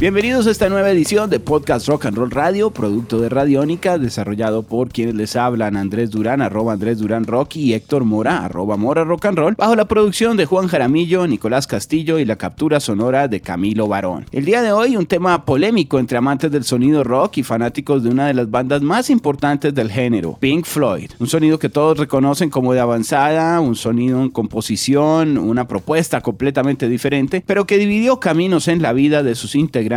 Bienvenidos a esta nueva edición de Podcast Rock and Roll Radio, producto de Radiónica, desarrollado por quienes les hablan Andrés Durán, arroba Andrés Durán Rock y Héctor Mora, arroba Mora Rock and Roll, bajo la producción de Juan Jaramillo, Nicolás Castillo y la captura sonora de Camilo Barón. El día de hoy un tema polémico entre amantes del sonido rock y fanáticos de una de las bandas más importantes del género, Pink Floyd. Un sonido que todos reconocen como de avanzada, un sonido en composición, una propuesta completamente diferente, pero que dividió caminos en la vida de sus integrantes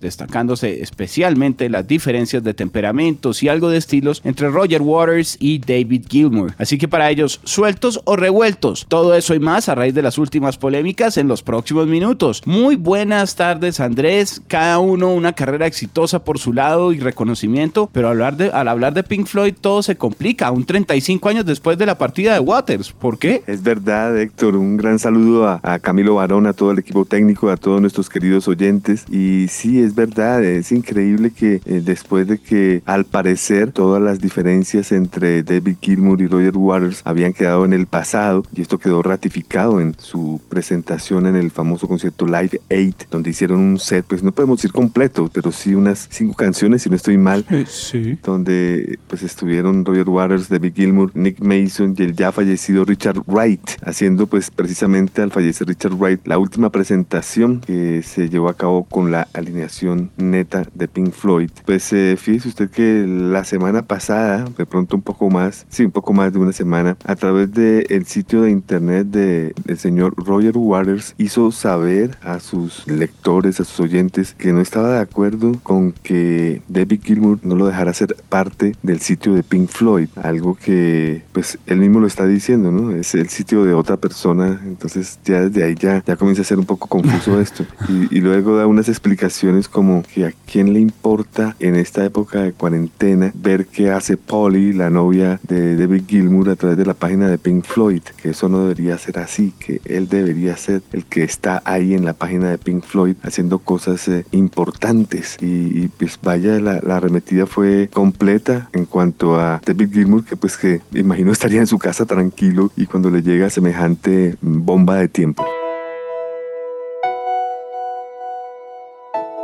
destacándose especialmente las diferencias de temperamentos y algo de estilos entre Roger Waters y David Gilmour. Así que para ellos, sueltos o revueltos, todo eso y más a raíz de las últimas polémicas en los próximos minutos. Muy buenas tardes Andrés, cada uno una carrera exitosa por su lado y reconocimiento, pero hablar de, al hablar de Pink Floyd todo se complica, un 35 años después de la partida de Waters. ¿Por qué? Es verdad, Héctor, un gran saludo a, a Camilo Barón, a todo el equipo técnico, a todos nuestros queridos oyentes y y sí, es verdad, es increíble que eh, después de que al parecer todas las diferencias entre David Gilmour y Roger Waters habían quedado en el pasado y esto quedó ratificado en su presentación en el famoso concierto Live 8, donde hicieron un set, pues no podemos decir completo, pero sí unas cinco canciones, si no estoy mal, sí. donde pues estuvieron Roger Waters, David Gilmour, Nick Mason y el ya fallecido Richard Wright, haciendo pues precisamente al fallecer Richard Wright la última presentación que se llevó a cabo con la alineación neta de Pink Floyd. Pues eh, fíjese usted que la semana pasada, de pronto un poco más, sí, un poco más de una semana, a través del el sitio de internet del el señor Roger Waters, hizo saber a sus lectores, a sus oyentes, que no estaba de acuerdo con que David Gilmour no lo dejara ser parte del sitio de Pink Floyd, algo que pues él mismo lo está diciendo, ¿no? Es el sitio de otra persona, entonces ya desde ahí ya, ya comienza a ser un poco confuso esto. Y, y luego da unas explicaciones como que a quién le importa en esta época de cuarentena ver qué hace Polly, la novia de David Gilmour, a través de la página de Pink Floyd, que eso no debería ser así, que él debería ser el que está ahí en la página de Pink Floyd haciendo cosas eh, importantes. Y, pues vaya, la, la arremetida fue completa en cuanto a David Gilmour, que pues que imagino estaría en su casa tranquilo y cuando le llega semejante bomba de tiempo.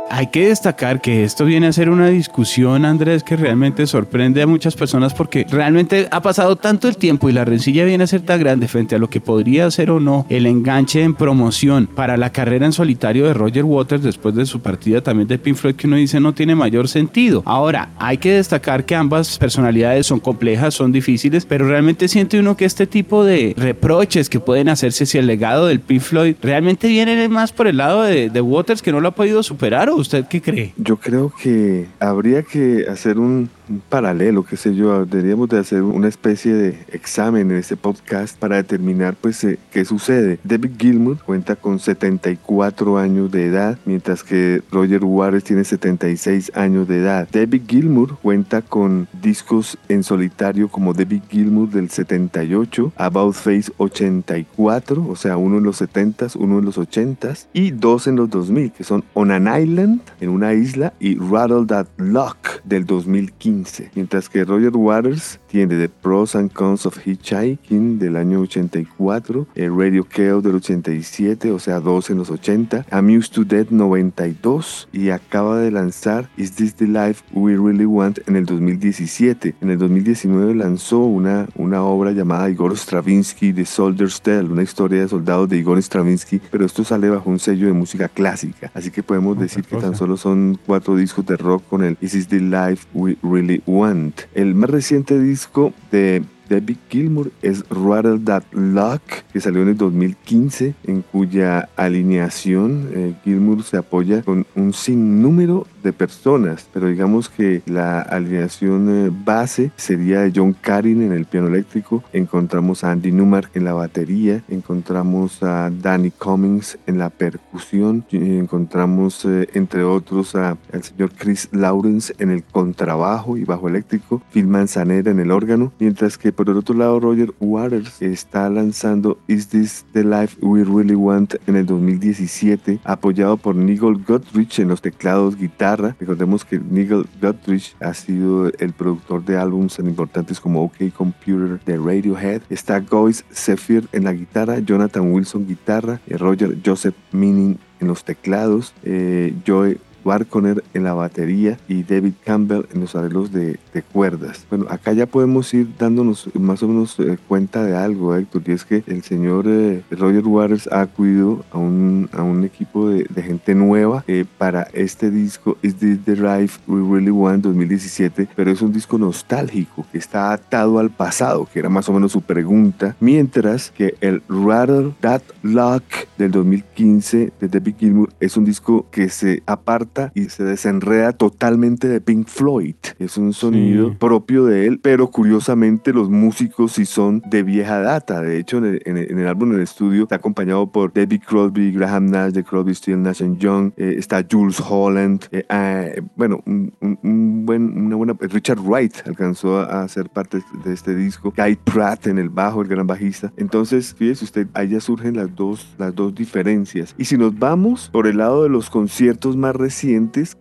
Hay que destacar que esto viene a ser una discusión, Andrés, que realmente sorprende a muchas personas porque realmente ha pasado tanto el tiempo y la rencilla viene a ser tan grande frente a lo que podría ser o no el enganche en promoción para la carrera en solitario de Roger Waters después de su partida también de Pink Floyd que uno dice no tiene mayor sentido. Ahora, hay que destacar que ambas personalidades son complejas, son difíciles, pero realmente siente uno que este tipo de reproches que pueden hacerse si el legado del Pink Floyd realmente viene más por el lado de, de Waters que no lo ha podido superar o ¿Usted qué cree? Yo creo que habría que hacer un, un paralelo, qué sé yo, deberíamos de hacer una especie de examen en este podcast para determinar pues eh, qué sucede. David Gilmour cuenta con 74 años de edad, mientras que Roger Waters tiene 76 años de edad. David Gilmour cuenta con discos en solitario como David Gilmour del 78, About Face 84, o sea, uno en los 70s, uno en los 80s y dos en los 2000, que son On an Island, en una isla, y Rattle That Lock del 2015 mientras que Roger Waters tiene The Pros and Cons of Hitchhiking del año 84, el Radio Chaos del 87, o sea, dos en los 80, Amused to Death 92 y acaba de lanzar Is This the Life We Really Want en el 2017. En el 2019 lanzó una, una obra llamada Igor Stravinsky The Soldier's Tale, una historia de soldados de Igor Stravinsky, pero esto sale bajo un sello de música clásica, así que podemos decir que tan solo son cuatro discos de rock con el Is This the Life We Really Want. El más reciente disco de David Gilmour es Rattle That Luck, que salió en el 2015, en cuya alineación eh, Gilmour se apoya con un sinnúmero de personas, pero digamos que la alineación eh, base sería John Carin en el piano eléctrico, encontramos a Andy Newmark en la batería, encontramos a Danny Cummings en la percusión, encontramos eh, entre otros a el señor Chris Lawrence en el contrabajo y bajo eléctrico, Phil Manzanera en el órgano, mientras que por el otro lado, Roger Waters está lanzando Is This the Life We Really Want en el 2017, apoyado por Nigel Godrich en los teclados guitarra. Recordemos que Nigel Godrich ha sido el productor de álbumes tan importantes como OK Computer de Radiohead. Está Goyce Zephyr en la guitarra, Jonathan Wilson guitarra, eh, Roger Joseph Minning en los teclados, eh, Joe Barconer en la batería y David Campbell en los arreglos de, cuerdas. Bueno, acá ya podemos ir dándonos más o menos eh, cuenta de algo, Héctor, y es que el señor eh, Roger Waters ha acudido a un, a un equipo de, gente nueva eh, para este disco Is This the Life We Really Want 2017, pero es un disco nostálgico que está atado al pasado, que era más o menos su pregunta, mientras que el Rather That Luck del 2015 de David Gilmour es un disco que se aparta y se desenreda totalmente de Pink Floyd. Es un sonido propio de él, pero curiosamente los músicos sí son de vieja data. De hecho, en el, álbum en el estudio está acompañado por David Crosby, Graham Nash de Crosby, Still Nash Young, eh, está Jules Holland, eh, ah, bueno, un, buen, una buena... Richard Wright alcanzó a, ser parte de este disco, Guy Pratt en el bajo, el gran bajista. Entonces, fíjese usted, ahí ya surgen las dos, las dos diferencias. Y si nos vamos por el lado de los conciertos más recientes,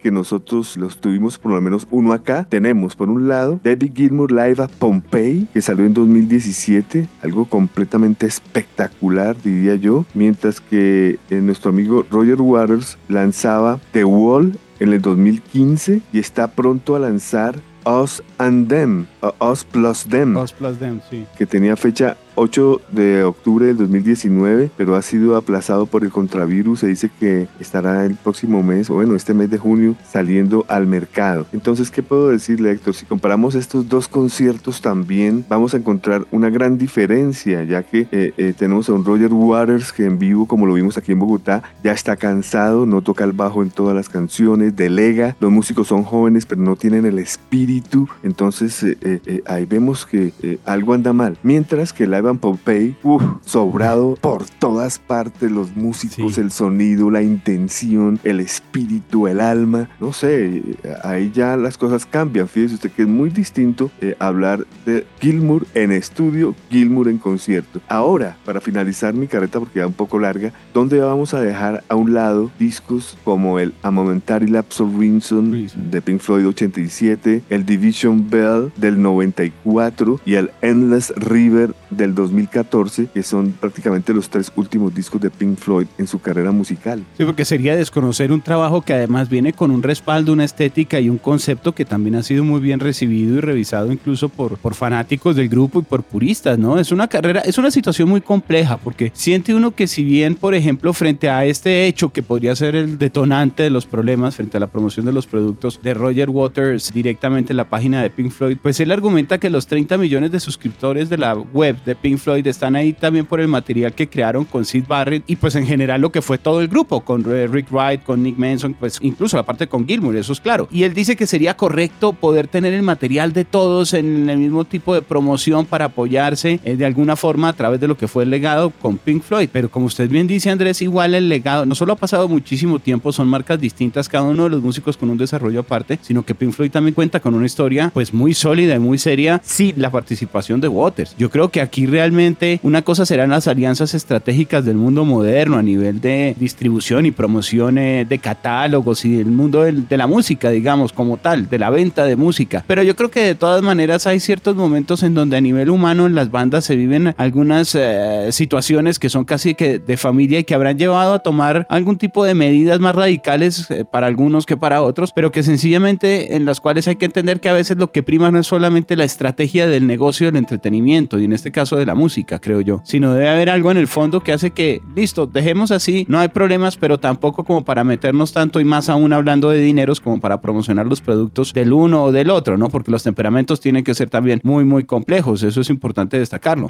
que nosotros los tuvimos, por lo menos uno acá. Tenemos, por un lado, David Gilmour Live a Pompeii, que salió en 2017, algo completamente espectacular, diría yo, mientras que eh, nuestro amigo Roger Waters lanzaba The Wall en el 2015 y está pronto a lanzar Us and Them, Us Plus Them, Us Plus Them sí. que tenía fecha 8 de octubre del 2019, pero ha sido aplazado por el contravirus. Se dice que estará el próximo mes, o bueno, este mes de junio, saliendo al mercado. Entonces, ¿qué puedo decirle, Héctor? Si comparamos estos dos conciertos también, vamos a encontrar una gran diferencia, ya que eh, eh, tenemos a un Roger Waters que en vivo, como lo vimos aquí en Bogotá, ya está cansado, no toca el bajo en todas las canciones, delega. Los músicos son jóvenes, pero no tienen el espíritu. Entonces, eh, ahí vemos que algo anda mal. Mientras que la Van Pompey, sobrado por todas partes, los músicos, el sonido, la intención, el espíritu, el alma, no sé, ahí ya las cosas cambian. Fíjese usted que es muy distinto eh, hablar de Gilmour en estudio, Gilmour en concierto. Ahora, para finalizar mi carreta, porque ya un poco larga, ¿dónde vamos a dejar a un lado discos como el A Momentary Lapse of Reason de Pink Floyd 87, el Division Bell del 94 y el Endless River del 2014, que son prácticamente los tres últimos discos de Pink Floyd en su carrera musical. Sí, porque sería desconocer un trabajo que además viene con un respaldo, una estética y un concepto que también ha sido muy bien recibido y revisado incluso por, por fanáticos del grupo y por puristas, ¿no? Es una carrera, es una situación muy compleja porque siente uno que si bien, por ejemplo, frente a este hecho que podría ser el detonante de los problemas, frente a la promoción de los productos de Roger Waters directamente en la página de Pink Floyd, pues él argumenta que los 30 millones de suscriptores de la web de Pink Floyd están ahí también por el material que crearon con Sid Barrett y pues en general lo que fue todo el grupo, con Rick Wright, con Nick Manson, pues incluso la parte con Gilmour, eso es claro. Y él dice que sería correcto poder tener el material de todos en el mismo tipo de promoción para apoyarse eh, de alguna forma a través de lo que fue el legado con Pink Floyd. Pero como usted bien dice, Andrés, igual el legado no solo ha pasado muchísimo tiempo, son marcas distintas, cada uno de los músicos con un desarrollo aparte, sino que Pink Floyd también cuenta con una historia pues muy sólida y muy seria, sí, la participación de Waters. Yo creo que aquí realmente una cosa serán las alianzas estratégicas del mundo moderno a nivel de distribución y promoción de catálogos y del mundo de la música, digamos, como tal, de la venta de música. Pero yo creo que de todas maneras hay ciertos momentos en donde a nivel humano en las bandas se viven algunas eh, situaciones que son casi que de familia y que habrán llevado a tomar algún tipo de medidas más radicales eh, para algunos que para otros, pero que sencillamente en las cuales hay que entender que a veces lo que prima no es solamente la estrategia del negocio del entretenimiento y en este caso de la música, creo yo, sino debe haber algo en el fondo que hace que, listo, dejemos así, no hay problemas, pero tampoco como para meternos tanto y más aún hablando de dineros como para promocionar los productos del uno o del otro, ¿no? Porque los temperamentos tienen que ser también muy, muy complejos, eso es importante destacarlo.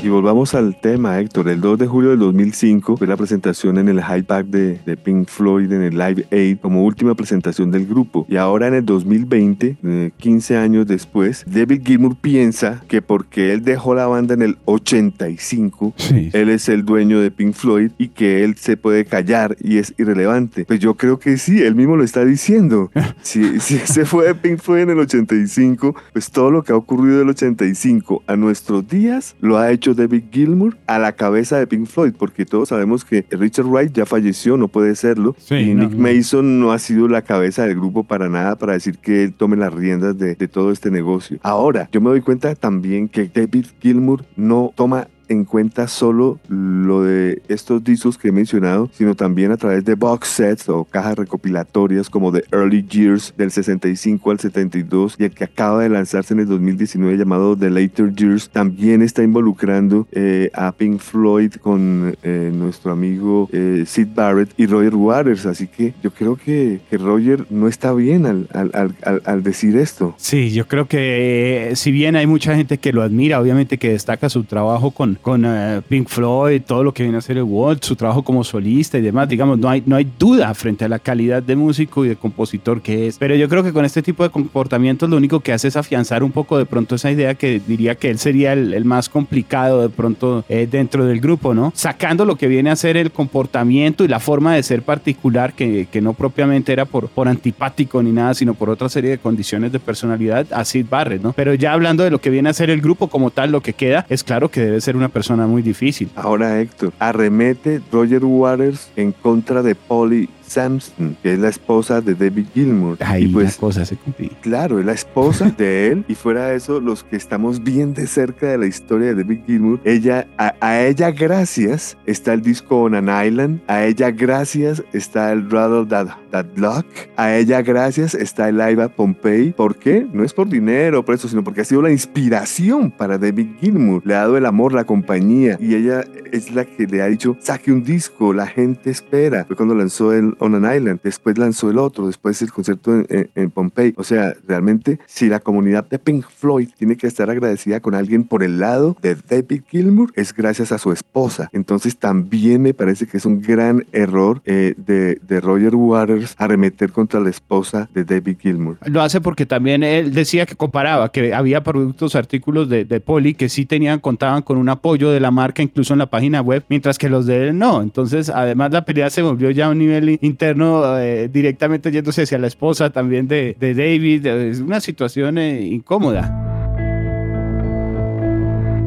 Y volvamos al tema, Héctor. El 2 de julio del 2005 fue la presentación en el High Park de, de, Pink Floyd en el Live Aid como última presentación del grupo. Y ahora en el 2020, 15 eh, años después, David Gilmour piensa que porque él dejó la banda en el 85, él es el dueño de Pink Floyd y que él se puede callar y es irrelevante. Pues yo creo que sí, él mismo lo está diciendo. si, si se fue de Pink Floyd en el 85, pues todo lo que ha ocurrido del 85 a nuestros días lo ha hecho David Gilmour a la cabeza de Pink Floyd, porque todos sabemos que Richard Wright ya falleció, no puede serlo, y Nick Mason no ha sido la cabeza del grupo para nada para decir que él tome las riendas de, de todo este negocio. Ahora, yo me doy cuenta también que David Gilmour no toma en cuenta solo lo de estos discos que he mencionado, sino también a través de box sets o cajas recopilatorias como The Early Years del 65 al 72 y el que acaba de lanzarse en el 2019 llamado The Later Years, también está involucrando eh, a Pink Floyd con eh, nuestro amigo eh, Sid Barrett y Roger Waters. Así que yo creo que, que Roger no está bien al, al, al, al, decir esto. Sí, yo creo que si bien hay mucha gente que lo admira, obviamente que destaca su trabajo con, con uh, Pink Floyd, todo lo que viene a hacer el Walt, su trabajo como solista y demás, digamos, no hay, no hay duda frente a la calidad de músico y de compositor que es. Pero yo creo que con este tipo de comportamientos lo único que hace es afianzar un poco de pronto esa idea que diría que él sería el, el más complicado de pronto eh, dentro del grupo, ¿no? Sacando lo que viene a ser el comportamiento y la forma de ser particular, que, que no propiamente era por, por antipático ni nada, sino por otra serie de condiciones de personalidad a Sid Barrett, ¿no? Pero ya hablando de lo que viene a ser el grupo como tal, lo que queda es claro que debe ser una persona muy difícil. Ahora, Héctor, arremete Roger Waters en contra de Polly Samson, que es la esposa de David Gilmour. Ahí y pues, la cosa se. Claro, es la esposa de él. Y fuera de eso, los que estamos bien de cerca de la historia de David Gilmour, ella, a, ella gracias está el disco On an Island, a ella gracias está el Rattle That, That Luck, a ella gracias está el Live at Pompeii. ¿Por qué? No es por dinero, por eso, sino porque ha sido la inspiración para David Gilmour. Le ha dado el amor, la compañía, y ella es la que le ha dicho, saque un disco, la gente espera. Fue cuando lanzó el On an Island, después lanzó el otro, después el concierto en, en, Pompey. O sea, realmente, si la comunidad de Pink Floyd tiene que estar agradecida con alguien por el lado de David Gilmour, es gracias a su esposa. Entonces, también me parece que es un gran error eh, de, de, Roger Waters arremeter contra la esposa de David Gilmour. Lo hace porque también él decía que comparaba, que había productos, artículos de, de Poli que sí tenían, contaban con un apoyo de la marca, incluso en la página web, mientras que los de él no. Entonces, además, la pelea se volvió ya a un nivel interno eh, directamente yéndose hacia la esposa también de, de David. Es una situación eh, incómoda.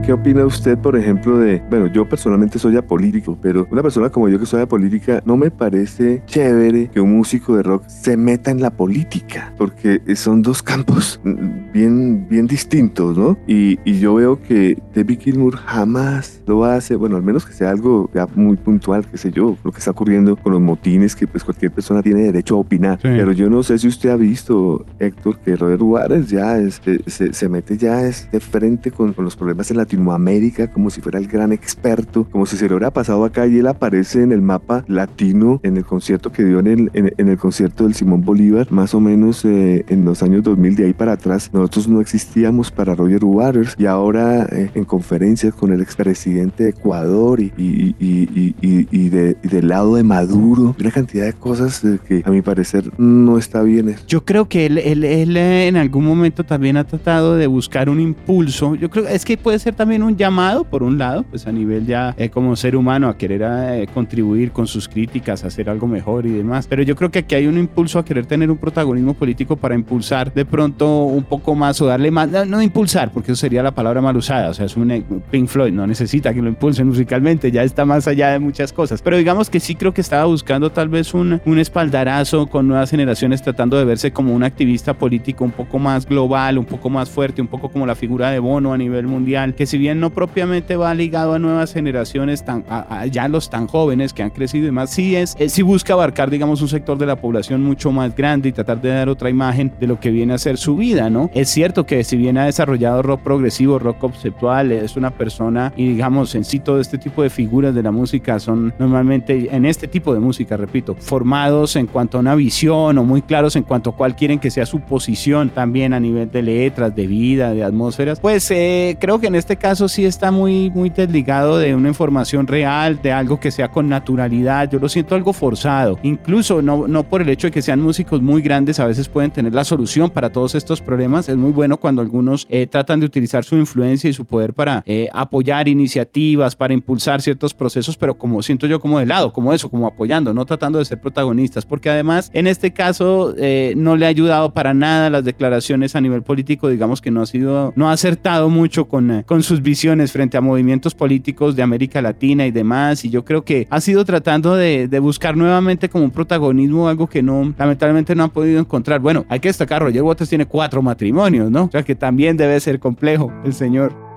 ¿Qué opina usted, por ejemplo, de, bueno, yo personalmente soy apolítico, pero una persona como yo que soy apolítica, no me parece chévere que un músico de rock se meta en la política, porque son dos campos bien, bien distintos, ¿no? Y, y yo veo que David Gilmour jamás lo hace, bueno, al menos que sea algo ya muy puntual, qué sé yo, lo que está ocurriendo con los motines, que pues cualquier persona tiene derecho a opinar. Sí. Pero yo no sé si usted ha visto, Héctor, que Robert Juárez ya es, se, se, mete ya es de frente con, con los problemas en Latinoamérica Latinoamérica como si fuera el gran experto, como si se le hubiera pasado acá y él aparece en el mapa latino en el concierto que dio en el, en, en el concierto del Simón Bolívar, más o menos eh, en los años 2000 de ahí para atrás. Nosotros no existíamos para Roger Waters y ahora eh, en conferencias con el expresidente de Ecuador y, y, y, y de, del lado de Maduro, una cantidad de cosas eh, que a mi parecer no está bien. Yo creo que él, él, él en algún momento también ha tratado de buscar un impulso. Yo creo es que puede ser también un llamado, por un lado, pues a nivel ya eh, como ser humano a querer eh, contribuir con sus críticas, a hacer algo mejor y demás. Pero yo creo que aquí hay un impulso a querer tener un protagonismo político para impulsar de pronto un poco más o darle más, no, impulsar, porque eso sería la palabra mal usada, o sea, es un eh, Pink Floyd, no necesita que lo impulsen musicalmente, ya está más allá de muchas cosas. Pero digamos que sí creo que estaba buscando tal vez un, un espaldarazo con nuevas generaciones tratando de verse como un activista político un poco más global, un poco más fuerte, un poco como la figura de Bono a nivel mundial, que si bien no propiamente va ligado a nuevas generaciones, tan, a, a ya los tan jóvenes que han crecido y más, sí, es, es, sí busca abarcar, digamos, un sector de la población mucho más grande y tratar de dar otra imagen de lo que viene a ser su vida, ¿no? Es cierto que si bien ha desarrollado rock progresivo, rock conceptual, es una persona y digamos, en sí todo este tipo de figuras de la música son normalmente, en este tipo de música, repito, formados en cuanto a una visión o muy claros en cuanto a cuál quieren que sea su posición también a nivel de letras, de vida, de atmósferas, pues eh, creo que en este caso sí está muy, muy desligado de una información real, de algo que sea con naturalidad. Yo lo siento algo forzado. Incluso no, no por el hecho de que sean músicos muy grandes, a veces pueden tener la solución para todos estos problemas. Es muy bueno cuando algunos eh, tratan de utilizar su influencia y su poder para eh, apoyar iniciativas, para impulsar ciertos procesos, pero como siento yo como de lado, como eso, como apoyando, no tratando de ser protagonistas, porque además en este caso eh, no le ha ayudado para nada las declaraciones a nivel político, digamos que no ha sido, no ha acertado mucho con, con sus visiones frente a movimientos políticos de América Latina y demás, y yo creo que ha sido tratando de, de buscar nuevamente como un protagonismo, algo que no, lamentablemente no han podido encontrar. Bueno, hay que destacar, Roger Waters tiene cuatro matrimonios, ¿no? O sea que también debe ser complejo el señor.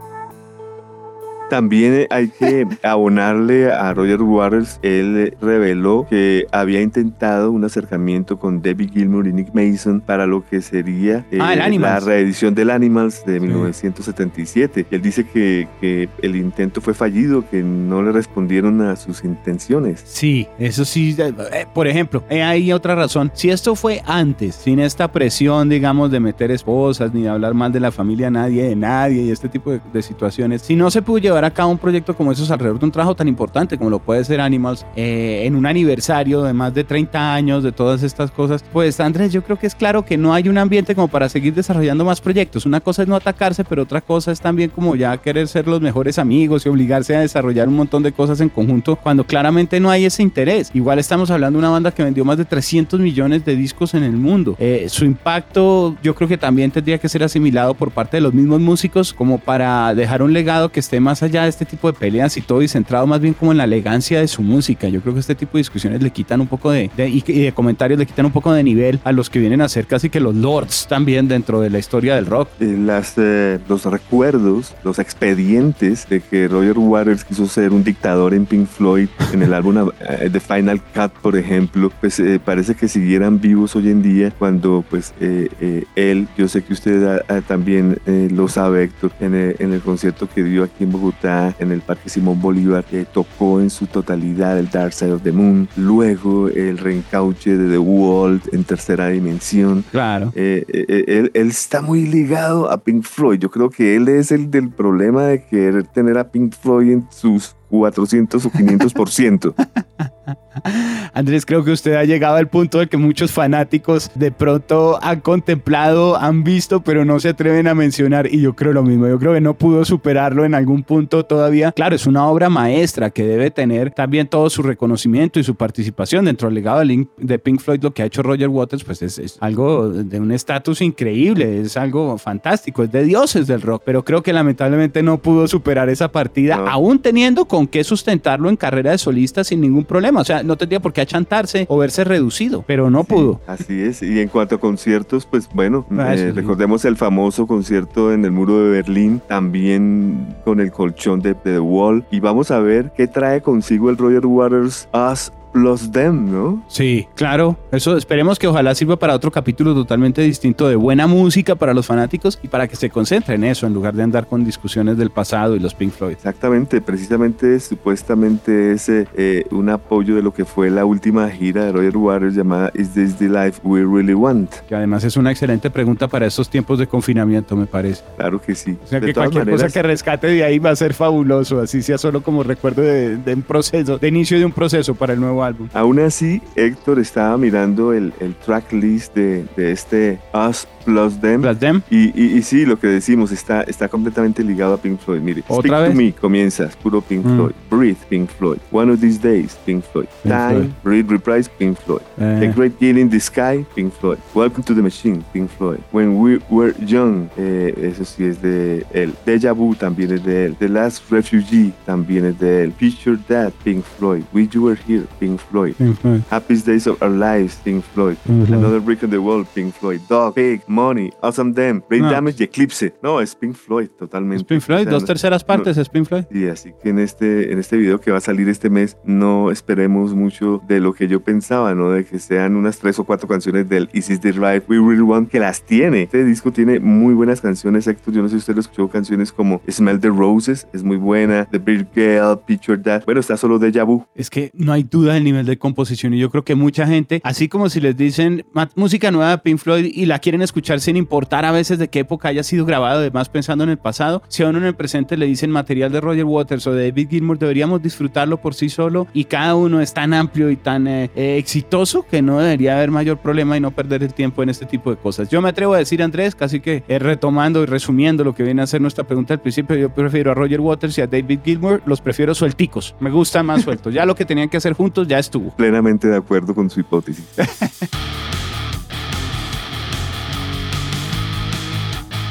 También hay que abonarle a Roger Waters, él reveló que había intentado un acercamiento con David Gilmour y Nick Mason para lo que sería eh, ah, la reedición del Animals de 1977. Él dice que, que, el intento fue fallido, que no le respondieron a sus intenciones. Sí, eso sí. Eh, eh, por ejemplo, hay otra razón. Si esto fue antes, sin esta presión, digamos, de meter esposas ni de hablar mal de la familia nadie, de nadie y este tipo de, de situaciones, si no se pudo llevar llevar a cabo un proyecto como esos alrededor de un trabajo tan importante como lo puede ser Animals, eh, en un aniversario de más de 30 años de todas estas cosas, pues Andrés, yo creo que es claro que no hay un ambiente como para seguir desarrollando más proyectos. Una cosa es no atacarse, pero otra cosa es también como ya querer ser los mejores amigos y obligarse a desarrollar un montón de cosas en conjunto cuando claramente no hay ese interés. Igual estamos hablando de una banda que vendió más de 300 millones de discos en el mundo. Eh, su impacto yo creo que también tendría que ser asimilado por parte de los mismos músicos como para dejar un legado que esté más allá de este tipo de peleas y todo y centrado más bien como en la elegancia de su música. Yo creo que este tipo de discusiones le quitan un poco de, y, de comentarios le quitan un poco de nivel a los que vienen a ser casi que los lords también dentro de la historia del rock. Eh, las, eh, los recuerdos, los expedientes de que Roger Waters quiso ser un dictador en Pink Floyd en el álbum eh, The Final Cut, por ejemplo, pues parece que siguieran vivos hoy en día cuando pues él, yo sé que usted también lo sabe Héctor, en en el concierto que dio aquí en Bogotá, en el Parque Simón Bolívar, que tocó en su totalidad el Dark Side of the Moon, luego el reencauche de The World en tercera dimensión. Claro. Eh, eh, eh, él, él, está muy ligado a Pink Floyd. Yo creo que él es el del problema de querer tener a Pink Floyd en sus 400 o 500%. Andrés, creo que usted ha llegado al punto de que muchos fanáticos de pronto han contemplado, han visto, pero no se atreven a mencionar. Y yo creo lo mismo. Yo creo que no pudo superarlo en algún punto todavía. Claro, es una obra maestra que debe tener también todo su reconocimiento y su participación dentro del legado de Pink Floyd. Lo que ha hecho Roger Waters, pues es, algo de un estatus increíble, es algo fantástico, es de dioses del rock. Pero creo que lamentablemente no pudo superar esa partida, aún teniendo con qué sustentarlo en carrera de solista sin ningún problema. O sea, no tendría por qué achantarse o verse reducido, pero no pudo. Así es. Y en cuanto a conciertos, pues bueno, ah, eh, recordemos el famoso concierto en el muro de Berlín, también con el colchón de, The Wall. Y vamos a ver qué trae consigo el Roger Waters Us los Them, ¿no? Sí, claro. Eso esperemos que ojalá sirva para otro capítulo totalmente distinto de buena música para los fanáticos y para que se concentren en eso en lugar de andar con discusiones del pasado y los Pink Floyd. Exactamente, precisamente supuestamente es eh, un apoyo de lo que fue la última gira de Roger Waters llamada Is This the Life We Really Want? Que además es una excelente pregunta para estos tiempos de confinamiento, me parece. Claro que sí. O sea que cualquier cosa que rescate de ahí va a ser fabuloso, así sea solo como recuerdo de, de un proceso, de inicio de un proceso para el nuevo Aún así, Héctor estaba mirando el, el track list de, de este Us Plus Them. Plus Them. Y, y, sí, lo que decimos está, está completamente ligado a Pink Floyd. Mire, ¿Otra Speak vez? to Me comienzas, puro Pink mm. Floyd. Breathe, Pink Floyd. One of These Days, Pink Floyd. Pink Time, Floyd. Read, Reprise, Pink Floyd. Eh. The Great Deal in the Sky, Pink Floyd. Welcome to the Machine, Pink Floyd. When We Were Young, eh, eso sí es de él. Deja Vu también es de él. The Last Refugee también es de él. Picture That, Pink Floyd. We You Were Here, Pink Floyd. Pink Floyd. Happiest Days of Our Lives, Pink Floyd. Pink Floyd. Another Brick in the Wall, Pink Floyd. Dog, Big, Money, Awesome Them, Brain no. Damage y Eclipse. No, es Pink Floyd, totalmente. Es Pink Floyd, dos terceras partes no, es Pink Floyd. Y así que en este, en este video que va a salir este mes, no esperemos mucho de lo que yo pensaba, ¿no? De que sean unas tres o cuatro canciones del Is This the Right We Really Want, que las tiene. Este disco tiene muy buenas canciones, Héctor. Yo no sé si usted lo escuchó, canciones como Smell the Roses, es muy buena. The Big Girl, Picture That. Bueno, está solo Deja Vu. Es que no hay duda el nivel de composición y yo creo que mucha gente, así como si les dicen música nueva de Pink Floyd y la quieren escuchar sin importar a veces de qué época haya sido grabado, además pensando en el pasado, si a uno en el presente le dicen material de Roger Waters o de David Gilmour, deberíamos disfrutarlo por sí solo y cada uno es tan amplio y tan eh, eh, exitoso que no debería haber mayor problema y no perder el tiempo en este tipo de cosas. Yo me atrevo a decir, Andrés, casi que eh, retomando y resumiendo lo que viene a ser nuestra pregunta al principio, yo prefiero a Roger Waters y a David Gilmour, los prefiero suelticos, me gusta más sueltos. Ya lo que tenían que hacer juntos ya estuvo. Plenamente de acuerdo con su hipótesis.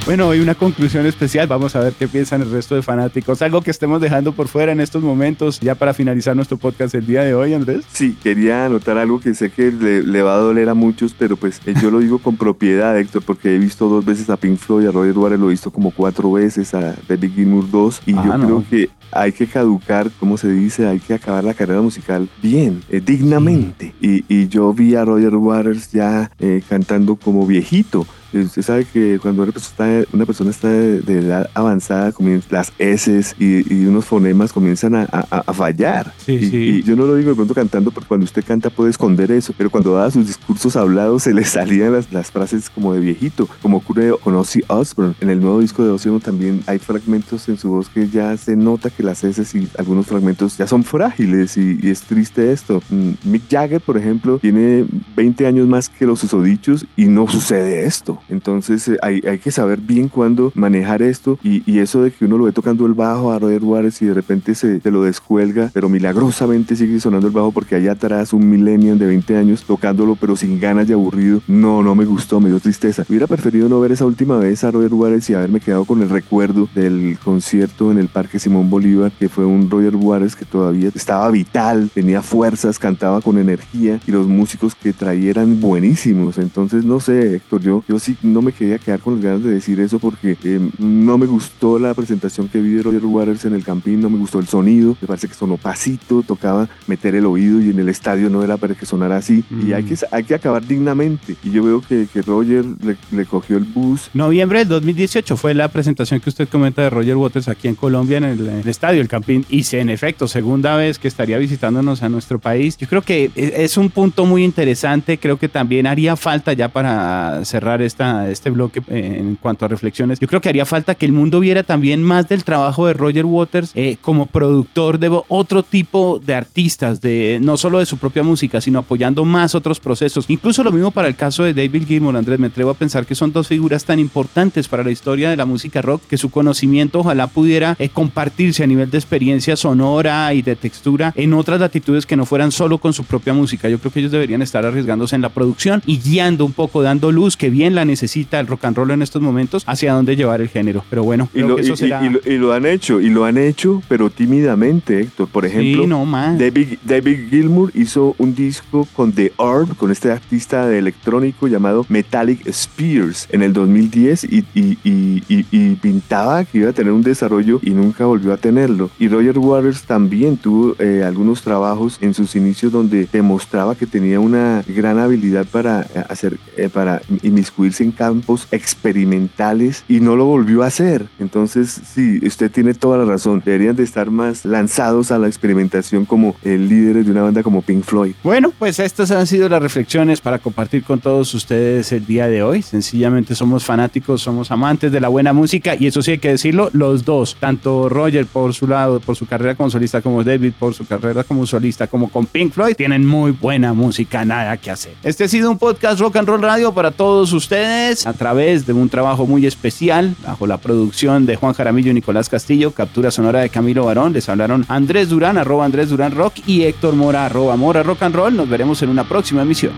Bueno, hoy una conclusión especial. Vamos a ver qué piensan el resto de fanáticos. Algo que estemos dejando por fuera en estos momentos, ya para finalizar nuestro podcast el día de hoy, Andrés. Sí, quería anotar algo que sé que le, va a doler a muchos, pero pues eh, yo lo digo con propiedad, Héctor, porque he visto dos veces a Pink Floyd, a Roger Waters lo he visto como cuatro veces, a David Gilmour dos, y yo creo que hay que caducar, como se dice, hay que acabar la carrera musical bien, eh, dignamente. Y, y, yo vi a Roger Waters ya eh, cantando como viejito. Usted sabe que cuando una persona está, una persona está de, edad avanzada, las S y, unos fonemas comienzan a, fallar. y, yo no lo digo de pronto cantando, porque cuando usted canta puede esconder eso, pero cuando da sus discursos hablados se le salían las, frases como de viejito, como ocurre con Ozzy Osbourne. En el nuevo disco de Ozzy Osbourne también hay fragmentos en su voz que ya se nota que las S y algunos fragmentos ya son frágiles y, es triste esto. Mm, Mick Jagger, por ejemplo, tiene 20 años más que los susodichos y no sucede esto. Entonces eh, hay, hay, que saber bien cuándo manejar esto y, y, eso de que uno lo ve tocando el bajo a Roger Waters y de repente se, se, lo descuelga, pero milagrosamente sigue sonando el bajo porque hay atrás un millennium de 20 años tocándolo pero sin ganas y aburrido. No, no me gustó, me dio tristeza. Hubiera preferido no ver esa última vez a Roger Waters y haberme quedado con el recuerdo del concierto en el Parque Simón Bolívar, que fue un Roger Waters que todavía estaba vital, tenía fuerzas, cantaba con energía y los músicos que traía eran buenísimos. Entonces, no sé, Héctor, yo, yo sí no me quería quedar con las ganas de decir eso porque eh, no me gustó la presentación que vi de Roger Waters en el Campín, no me gustó el sonido, me parece que sonó pasito, tocaba meter el oído y en el estadio no era para que sonara así. Y hay que, hay que acabar dignamente. Y yo veo que, que Roger le, cogió el bus. Noviembre del 2018 fue la presentación que usted comenta de Roger Waters aquí en Colombia en el, estadio, el Campín. Y en efecto, segunda vez que estaría visitándonos a nuestro país. Yo creo que e, es un punto muy interesante. Creo que también haría falta ya para cerrar esta este bloque eh, en cuanto a reflexiones, yo creo que haría falta que el mundo viera también más del trabajo de Roger Waters eh, como productor de otro tipo de artistas, de no solo de su propia música, sino apoyando más otros procesos. Incluso lo mismo para el caso de David Gilmour, Andrés, me atrevo a pensar que son dos figuras tan importantes para la historia de la música rock que su conocimiento ojalá pudiera eh, compartirse a nivel de experiencia sonora y de textura en otras latitudes que no fueran solo con su propia música. Yo creo que ellos deberían estar arriesgándose en la producción y guiando un poco, dando luz, que bien la necesita el rock and roll en estos momentos, hacia dónde llevar el género. Pero bueno, y lo, eso será... y, lo, han hecho, y lo han hecho, pero tímidamente, Héctor. Por ejemplo, no, David, David Gilmour hizo un disco con The Orb, con este artista de electrónico llamado Metallic Spears en el 2010 y, y, pintaba que iba a tener un desarrollo y nunca volvió a tenerlo. Y Roger Waters también tuvo eh, algunos trabajos en sus inicios donde demostraba que tenía una gran habilidad para hacer, eh, para inmiscuirse en campos experimentales y no lo volvió a hacer. Entonces, sí, usted tiene toda la razón. Deberían de estar más lanzados a la experimentación como el líder de una banda como Pink Floyd. Bueno, pues estas han sido las reflexiones para compartir con todos ustedes el día de hoy. Sencillamente somos fanáticos, somos amantes de la buena música y eso sí hay que decirlo, los dos, tanto Roger por su lado, por su carrera como solista, como David por su carrera como solista, como con Pink Floyd, tienen muy buena música, nada que hacer. Este ha sido un podcast Rock and Roll Radio para todos ustedes a través de un trabajo muy especial bajo la producción de Juan Jaramillo y Nicolás Castillo, captura sonora de Camilo Barón. Les hablaron Andrés Durán, arroba Andrés Durán Rock y Héctor Mora, arroba Mora Rock and Roll. Nos veremos en una próxima emisión.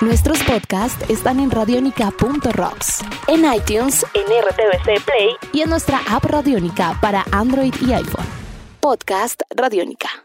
Nuestros podcasts están en radionica.rocks, en iTunes, en RTVC Play y en nuestra app Radionica para Android y iPhone. Podcast Radionica.